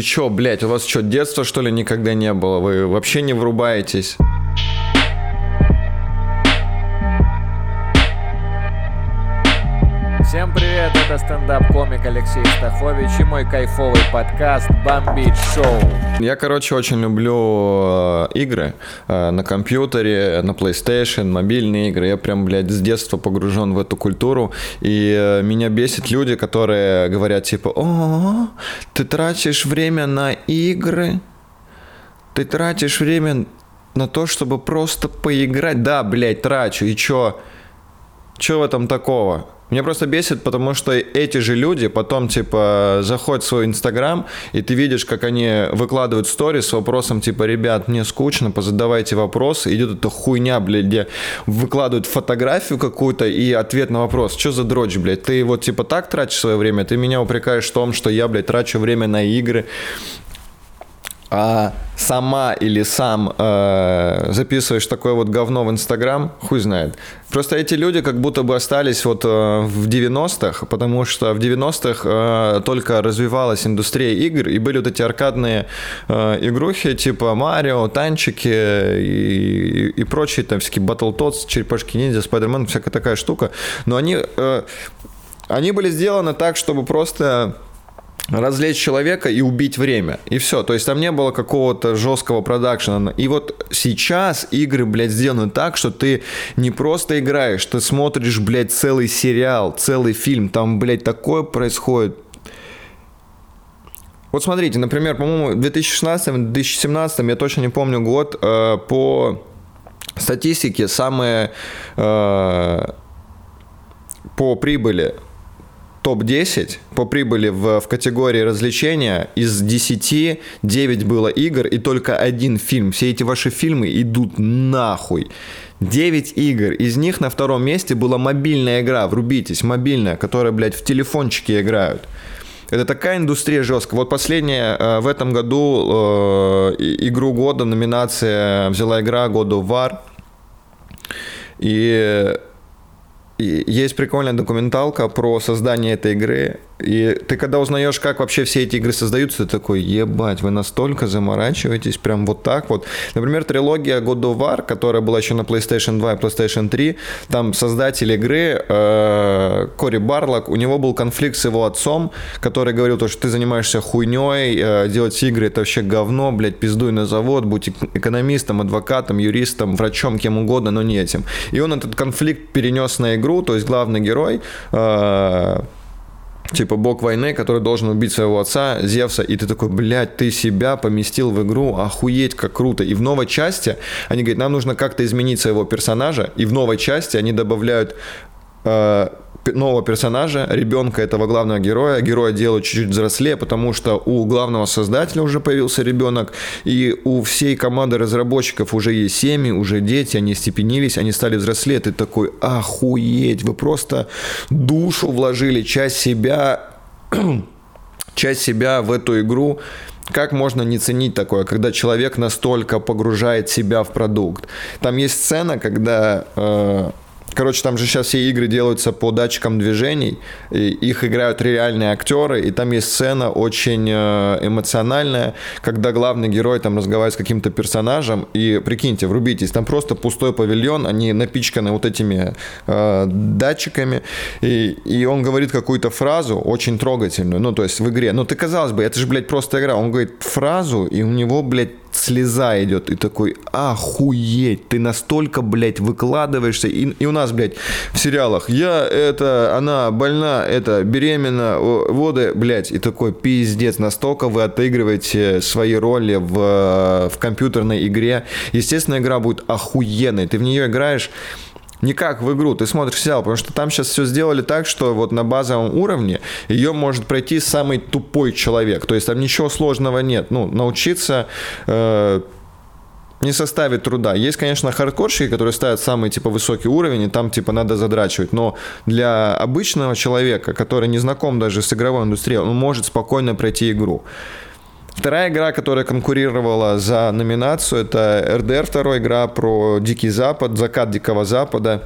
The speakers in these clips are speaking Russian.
Вы чё, блядь, у вас что, детства что ли никогда не было? Вы вообще не врубаетесь? Всем привет, это стендап-комик Алексей Стахович и мой кайфовый подкаст «Бомбить шоу». Я, короче, очень люблю э, игры э, на компьютере, на PlayStation, мобильные игры. Я прям, блядь, с детства погружен в эту культуру. И э, меня бесит люди, которые говорят типа, о, ты тратишь время на игры, ты тратишь время на то, чтобы просто поиграть. Да, блядь, трачу. И чё? Чё в этом такого? Меня просто бесит, потому что эти же люди потом, типа, заходят в свой Инстаграм, и ты видишь, как они выкладывают сторис с вопросом, типа, ребят, мне скучно, позадавайте вопросы. Идет эта хуйня, блядь, где выкладывают фотографию какую-то и ответ на вопрос. Что за дрочь, блядь? Ты вот, типа, так тратишь свое время? Ты меня упрекаешь в том, что я, блядь, трачу время на игры, а сама или сам э, записываешь такое вот говно в Инстаграм, хуй знает. Просто эти люди как будто бы остались вот э, в 90-х, потому что в 90-х э, только развивалась индустрия игр, и были вот эти аркадные э, игрухи типа Марио, танчики и, и, и прочие там всякие Battletoads, черепашки ниндзя, Спайдермен, всякая такая штука. Но они, э, они были сделаны так, чтобы просто развлечь человека и убить время. И все. То есть там не было какого-то жесткого продакшена. И вот сейчас игры, блядь, сделаны так, что ты не просто играешь, ты смотришь, блядь, целый сериал, целый фильм. Там, блядь, такое происходит. Вот смотрите, например, по-моему, в 2016-2017, я точно не помню год, э, по статистике самые э, по прибыли топ-10 по прибыли в, в категории развлечения. Из 10 9 было игр и только один фильм. Все эти ваши фильмы идут нахуй. 9 игр. Из них на втором месте была мобильная игра. Врубитесь, мобильная, которая, блядь, в телефончике играют. Это такая индустрия жесткая. Вот последняя э, в этом году э, игру года, номинация взяла игра года War. И есть прикольная документалка про создание этой игры. И ты когда узнаешь, как вообще все эти игры создаются, ты такой, ебать, вы настолько заморачиваетесь, прям вот так вот. Например, трилогия God of War, которая была еще на PlayStation 2 и PlayStation 3, там создатель игры э, Кори Барлок, у него был конфликт с его отцом, который говорил, то, что ты занимаешься хуйней, э, делать игры это вообще говно, блядь, пиздуй на завод, будь экономистом, адвокатом, юристом, врачом, кем угодно, но не этим. И он этот конфликт перенес на игру, то есть главный герой э, типа бог войны, который должен убить своего отца, Зевса, и ты такой, блядь, ты себя поместил в игру, охуеть, как круто. И в новой части они говорят, нам нужно как-то изменить своего персонажа, и в новой части они добавляют э, нового персонажа, ребенка этого главного героя. Героя делают чуть-чуть взрослее, потому что у главного создателя уже появился ребенок, и у всей команды разработчиков уже есть семьи, уже дети, они степенились, они стали взрослее. Ты такой, охуеть, вы просто душу вложили, часть себя, часть себя в эту игру, как можно не ценить такое, когда человек настолько погружает себя в продукт? Там есть сцена, когда э, Короче, там же сейчас все игры делаются по датчикам движений, и их играют реальные актеры, и там есть сцена очень э, эмоциональная, когда главный герой там разговаривает с каким-то персонажем, и прикиньте, врубитесь, там просто пустой павильон, они напичканы вот этими э, датчиками, и, и он говорит какую-то фразу очень трогательную, ну, то есть в игре, ну, ты, казалось бы, это же, блядь, просто игра, он говорит фразу, и у него, блядь, слеза идет, и такой, охуеть, ты настолько, блядь, выкладываешься, и, и у нас, блядь, в сериалах, я, это, она больна, это, беременна, воды, блядь, и такой, пиздец, настолько вы отыгрываете свои роли в, в компьютерной игре, естественно, игра будет охуенной, ты в нее играешь, не как в игру, ты смотришь сериал, потому что там сейчас все сделали так, что вот на базовом уровне ее может пройти самый тупой человек. То есть там ничего сложного нет. Ну, научиться э, не составит труда. Есть, конечно, хардкорщики, которые ставят самый, типа, высокий уровень, и там, типа, надо задрачивать. Но для обычного человека, который не знаком даже с игровой индустрией, он может спокойно пройти игру. Вторая игра, которая конкурировала за номинацию, это RDR 2 игра про Дикий Запад, закат Дикого Запада.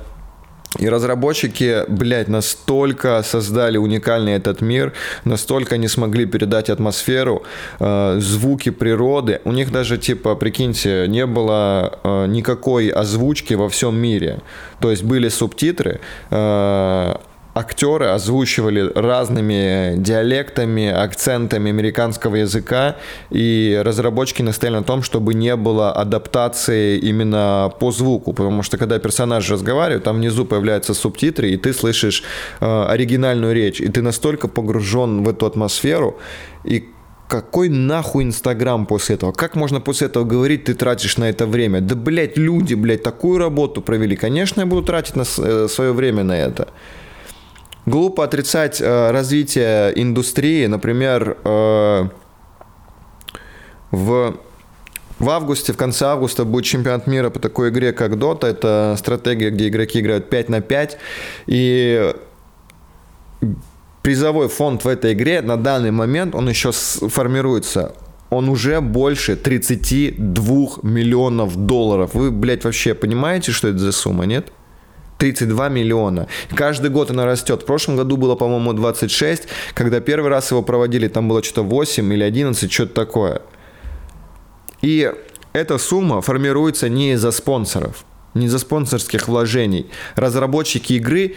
И разработчики, блядь, настолько создали уникальный этот мир, настолько не смогли передать атмосферу, э, звуки природы. У них даже, типа, прикиньте, не было э, никакой озвучки во всем мире. То есть были субтитры, э, актеры озвучивали разными диалектами, акцентами американского языка, и разработчики настояли на том, чтобы не было адаптации именно по звуку, потому что когда персонаж разговаривает, там внизу появляются субтитры, и ты слышишь э, оригинальную речь, и ты настолько погружен в эту атмосферу, и какой нахуй Инстаграм после этого? Как можно после этого говорить, ты тратишь на это время? Да, блядь, люди, блядь, такую работу провели. Конечно, я буду тратить на э, свое время на это. Глупо отрицать э, развитие индустрии. Например, э, в, в августе, в конце августа будет чемпионат мира по такой игре, как Dota. Это стратегия, где игроки играют 5 на 5. И призовой фонд в этой игре на данный момент, он еще формируется он уже больше 32 миллионов долларов. Вы, блядь, вообще понимаете, что это за сумма, нет? 32 миллиона. Каждый год она растет. В прошлом году было, по-моему, 26. Когда первый раз его проводили, там было что-то 8 или 11, что-то такое. И эта сумма формируется не из-за спонсоров, не из-за спонсорских вложений. Разработчики игры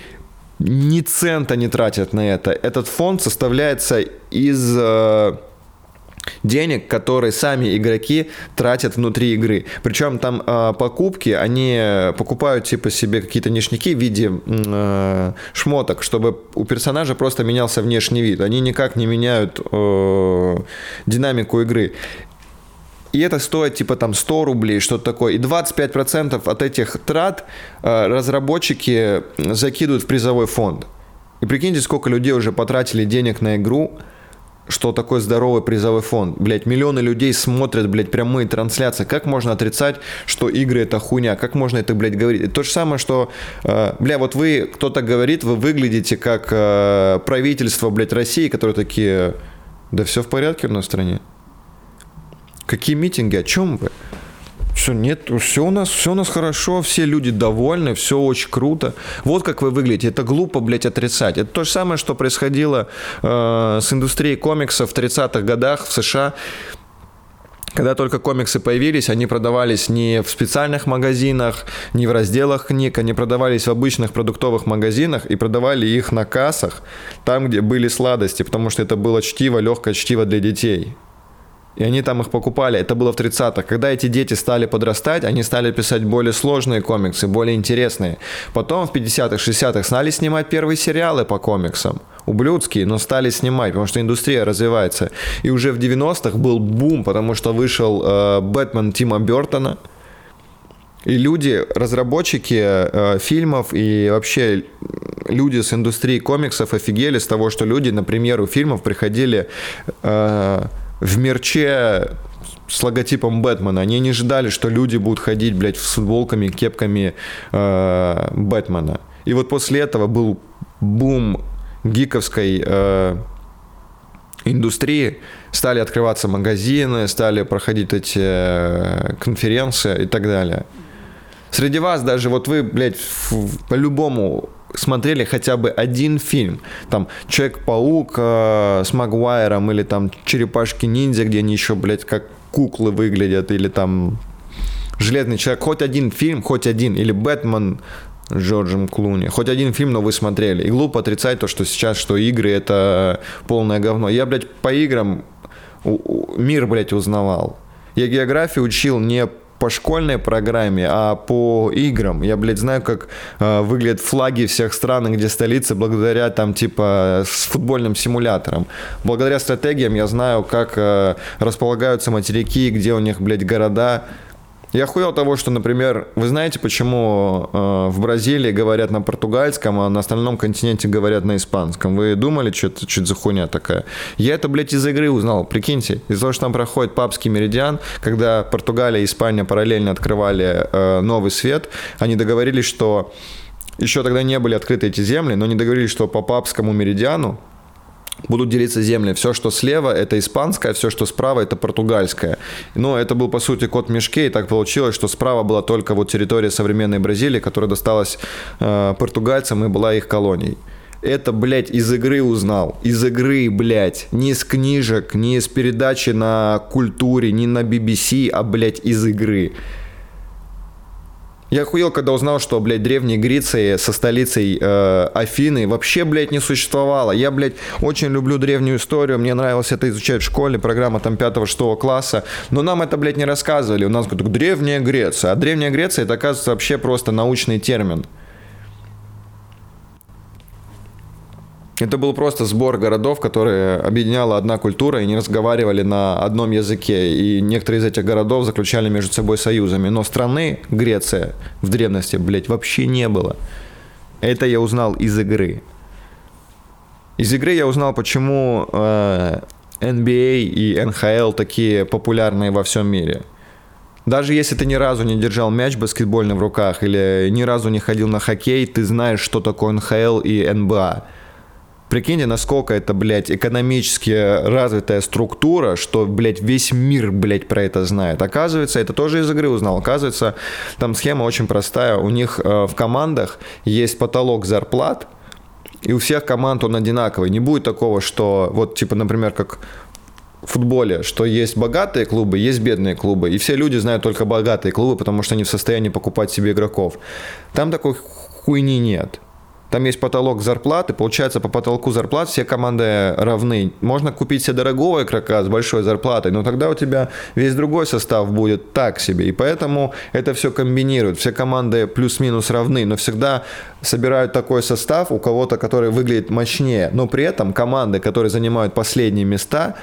ни цента не тратят на это. Этот фонд составляется из э, денег, которые сами игроки тратят внутри игры. Причем там э, покупки, они покупают типа себе какие-то ништяки в виде э, шмоток, чтобы у персонажа просто менялся внешний вид. Они никак не меняют э, динамику игры. И это стоит типа там 100 рублей, что-то такое. И 25% от этих трат э, разработчики закидывают в призовой фонд. И прикиньте, сколько людей уже потратили денег на игру, что такое здоровый призовой фонд. Блять, миллионы людей смотрят, блядь, прямые трансляции. Как можно отрицать, что игры это хуйня? Как можно это, блядь, говорить? То же самое, что, э, бля, вот вы, кто-то говорит, вы выглядите как э, правительство, блядь, России, которые такие, да все в порядке в нашей стране. Какие митинги, о чем вы? Все, нет, все у нас, все у нас хорошо, все люди довольны, все очень круто. Вот как вы выглядите. Это глупо, блядь, отрицать. Это то же самое, что происходило э, с индустрией комиксов в 30-х годах в США. Когда только комиксы появились, они продавались не в специальных магазинах, не в разделах книг, они продавались в обычных продуктовых магазинах и продавали их на кассах, там, где были сладости, потому что это было чтиво, легкое чтиво для детей и они там их покупали. Это было в 30-х. Когда эти дети стали подрастать, они стали писать более сложные комиксы, более интересные. Потом в 50-х, 60-х стали снимать первые сериалы по комиксам. Ублюдские, но стали снимать, потому что индустрия развивается. И уже в 90-х был бум, потому что вышел э, Бэтмен Тима Бертона. И люди, разработчики э, фильмов и вообще люди с индустрии комиксов офигели с того, что люди, например, у фильмов приходили... Э, в мерче с логотипом Бэтмена. Они не ожидали, что люди будут ходить, блядь, с футболками, кепками э, Бэтмена. И вот после этого был бум гиковской э, индустрии. Стали открываться магазины, стали проходить эти э, конференции и так далее. Среди вас даже вот вы, блядь, по-любому смотрели хотя бы один фильм, там Человек-паук э, с Магуайром или там Черепашки-ниндзя, где они еще, блядь, как куклы выглядят, или там Железный человек, хоть один фильм, хоть один, или Бэтмен с Джорджем Клуни. Хоть один фильм, но вы смотрели. И глупо отрицать то, что сейчас, что игры это полное говно. Я, блядь, по играм мир, блядь, узнавал. Я географию учил не по школьной программе, а по играм. Я, блядь, знаю, как э, выглядят флаги всех стран, где столицы, благодаря там, типа, с футбольным симулятором. Благодаря стратегиям я знаю, как э, располагаются материки, где у них, блядь, города, я хуел того, что, например, вы знаете, почему э, в Бразилии говорят на португальском, а на остальном континенте говорят на испанском? Вы думали, что это, что за хуйня такая? Я это, блядь, из игры узнал, прикиньте. Из-за того, что там проходит папский меридиан, когда Португалия и Испания параллельно открывали э, новый свет, они договорились, что еще тогда не были открыты эти земли, но они договорились, что по папскому меридиану будут делиться земли. Все, что слева, это испанское, все, что справа, это португальское. Но это был, по сути, код в мешке, и так получилось, что справа была только вот территория современной Бразилии, которая досталась э, португальцам и была их колонией. Это, блядь, из игры узнал. Из игры, блядь. Не из книжек, не из передачи на культуре, не на BBC, а, блядь, из игры. Я охуел, когда узнал, что, блядь, Древней Греции со столицей э, Афины вообще, блядь, не существовало. Я, блядь, очень люблю древнюю историю, мне нравилось это изучать в школе, программа там 5-6 класса, но нам это, блядь, не рассказывали. У нас говорят, Древняя Греция. А Древняя Греция, это, оказывается, вообще просто научный термин. Это был просто сбор городов, которые объединяла одна культура и не разговаривали на одном языке. И некоторые из этих городов заключали между собой союзами. Но страны Греция в древности, блядь, вообще не было. Это я узнал из игры. Из игры я узнал, почему э, NBA и NHL такие популярные во всем мире. Даже если ты ни разу не держал мяч баскетбольный в руках или ни разу не ходил на хоккей, ты знаешь, что такое НХЛ и НБА. Прикиньте, насколько это, блядь, экономически развитая структура, что, блядь, весь мир, блядь, про это знает. Оказывается, это тоже из игры узнал. Оказывается, там схема очень простая. У них э, в командах есть потолок зарплат, и у всех команд он одинаковый. Не будет такого, что вот, типа, например, как в футболе, что есть богатые клубы, есть бедные клубы, и все люди знают только богатые клубы, потому что они в состоянии покупать себе игроков. Там такой хуйни нет. Там есть потолок зарплаты, получается, по потолку зарплат все команды равны. Можно купить себе дорогого игрока с большой зарплатой, но тогда у тебя весь другой состав будет так себе. И поэтому это все комбинируют. Все команды плюс-минус равны, но всегда собирают такой состав у кого-то, который выглядит мощнее. Но при этом команды, которые занимают последние места,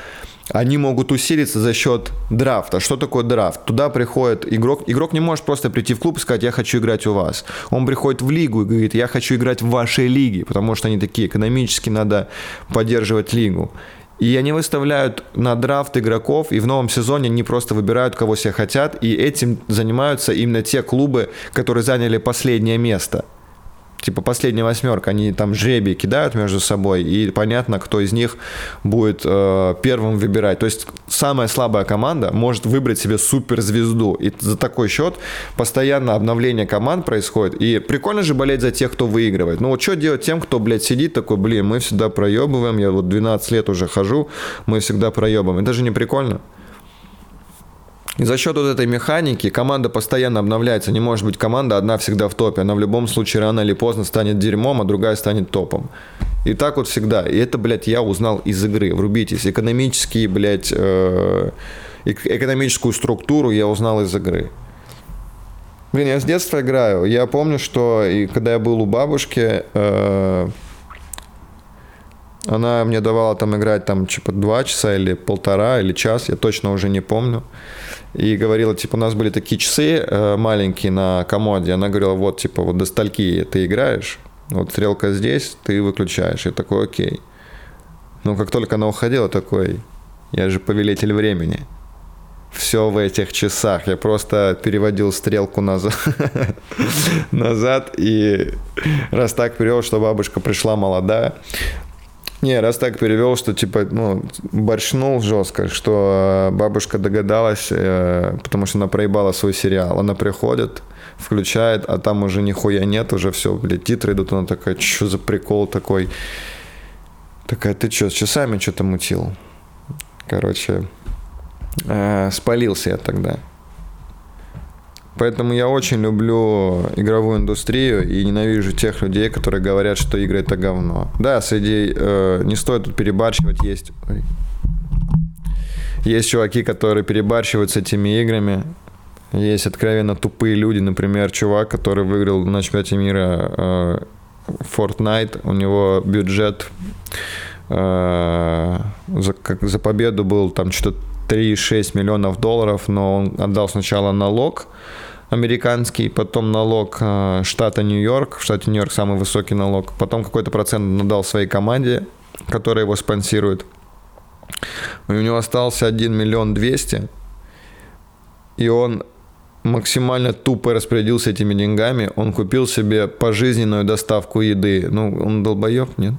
они могут усилиться за счет драфта. Что такое драфт? Туда приходит игрок. Игрок не может просто прийти в клуб и сказать, я хочу играть у вас. Он приходит в лигу и говорит, я хочу играть в вашей лиге, потому что они такие, экономически надо поддерживать лигу. И они выставляют на драфт игроков, и в новом сезоне они просто выбирают, кого себе хотят, и этим занимаются именно те клубы, которые заняли последнее место типа последняя восьмерка, они там жребий кидают между собой, и понятно, кто из них будет э, первым выбирать. То есть самая слабая команда может выбрать себе суперзвезду. И за такой счет постоянно обновление команд происходит. И прикольно же болеть за тех, кто выигрывает. Ну вот что делать тем, кто, блядь, сидит такой, блин, мы всегда проебываем, я вот 12 лет уже хожу, мы всегда проебываем. Это же не прикольно. И за счет вот этой механики команда постоянно обновляется. Не может быть команда одна всегда в топе. Она в любом случае рано или поздно станет дерьмом, а другая станет топом. И так вот всегда. И это, блядь, я узнал из игры. Врубитесь. Экономические, блядь, э, экономическую структуру я узнал из игры. Блин, я с детства играю. Я помню, что и когда я был у бабушки, э, она мне давала там играть там типа два часа или полтора или час, я точно уже не помню и говорила, типа, у нас были такие часы э, маленькие на комоде, она говорила, вот, типа, вот до стальки ты играешь, вот стрелка здесь, ты выключаешь, и такой, окей. Но как только она уходила, такой, я же повелитель времени. Все в этих часах. Я просто переводил стрелку назад, назад и раз так перевел, что бабушка пришла молодая, не, раз так перевел, что типа, ну, борщнул жестко, что э, бабушка догадалась, э, потому что она проебала свой сериал. Она приходит, включает, а там уже нихуя нет, уже все, блядь, титры идут, она такая, что за прикол такой? Такая, ты что, с часами что-то мутил? Короче, э, спалился я тогда. Поэтому я очень люблю игровую индустрию и ненавижу тех людей, которые говорят, что игры это говно. Да, среди э, не стоит тут перебарщивать, есть. Ой. Есть чуваки, которые перебарщивают с этими играми. Есть откровенно тупые люди, например, чувак, который выиграл на чемпионате мира э, Fortnite, у него бюджет э, за, как, за победу был там что-то 3,6 миллионов долларов, но он отдал сначала налог, американский, потом налог э, штата Нью-Йорк, в штате Нью-Йорк самый высокий налог, потом какой-то процент надал своей команде, которая его спонсирует. И у него остался 1 миллион 200, и он максимально тупо распорядился этими деньгами. Он купил себе пожизненную доставку еды. Ну, он долбоеб, нет?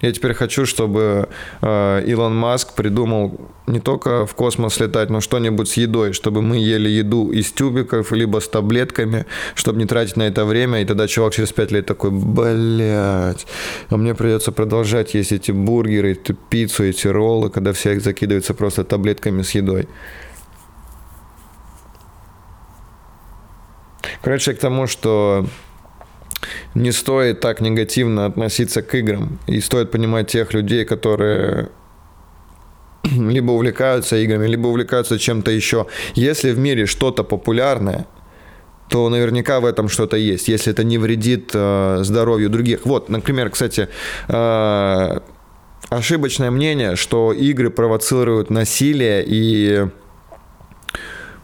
Я теперь хочу, чтобы э, Илон Маск придумал не только в космос летать, но что-нибудь с едой, чтобы мы ели еду из тюбиков, либо с таблетками, чтобы не тратить на это время, и тогда чувак через пять лет такой, блядь, а мне придется продолжать есть эти бургеры, эту пиццу, эти роллы, когда все их закидываются просто таблетками с едой. Короче, к тому, что не стоит так негативно относиться к играм. И стоит понимать тех людей, которые либо увлекаются играми, либо увлекаются чем-то еще. Если в мире что-то популярное, то наверняка в этом что-то есть, если это не вредит э, здоровью других. Вот, например, кстати, э, ошибочное мнение, что игры провоцируют насилие и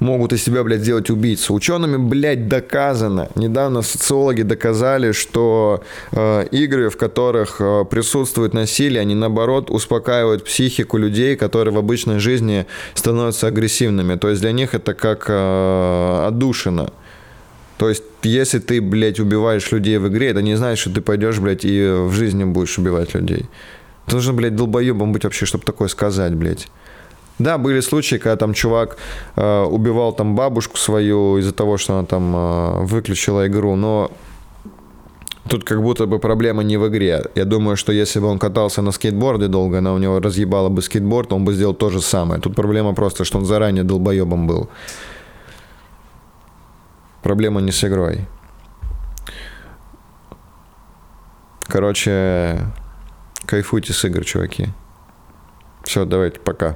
могут из себя, блядь, сделать убийцу. Учеными, блядь, доказано. Недавно социологи доказали, что э, игры, в которых э, присутствует насилие, они, наоборот, успокаивают психику людей, которые в обычной жизни становятся агрессивными. То есть для них это как э, отдушина. То есть, если ты, блядь, убиваешь людей в игре, это не значит, что ты пойдешь, блядь, и в жизни будешь убивать людей. Ты нужно, блядь, долбоебом быть вообще, чтобы такое сказать, блядь. Да, были случаи, когда там чувак э, убивал там бабушку свою из-за того, что она там э, выключила игру, но тут как будто бы проблема не в игре. Я думаю, что если бы он катался на скейтборде долго, она у него разъебала бы скейтборд, он бы сделал то же самое. Тут проблема просто, что он заранее долбоебом был. Проблема не с игрой. Короче, кайфуйте с игр, чуваки. Все, давайте, пока.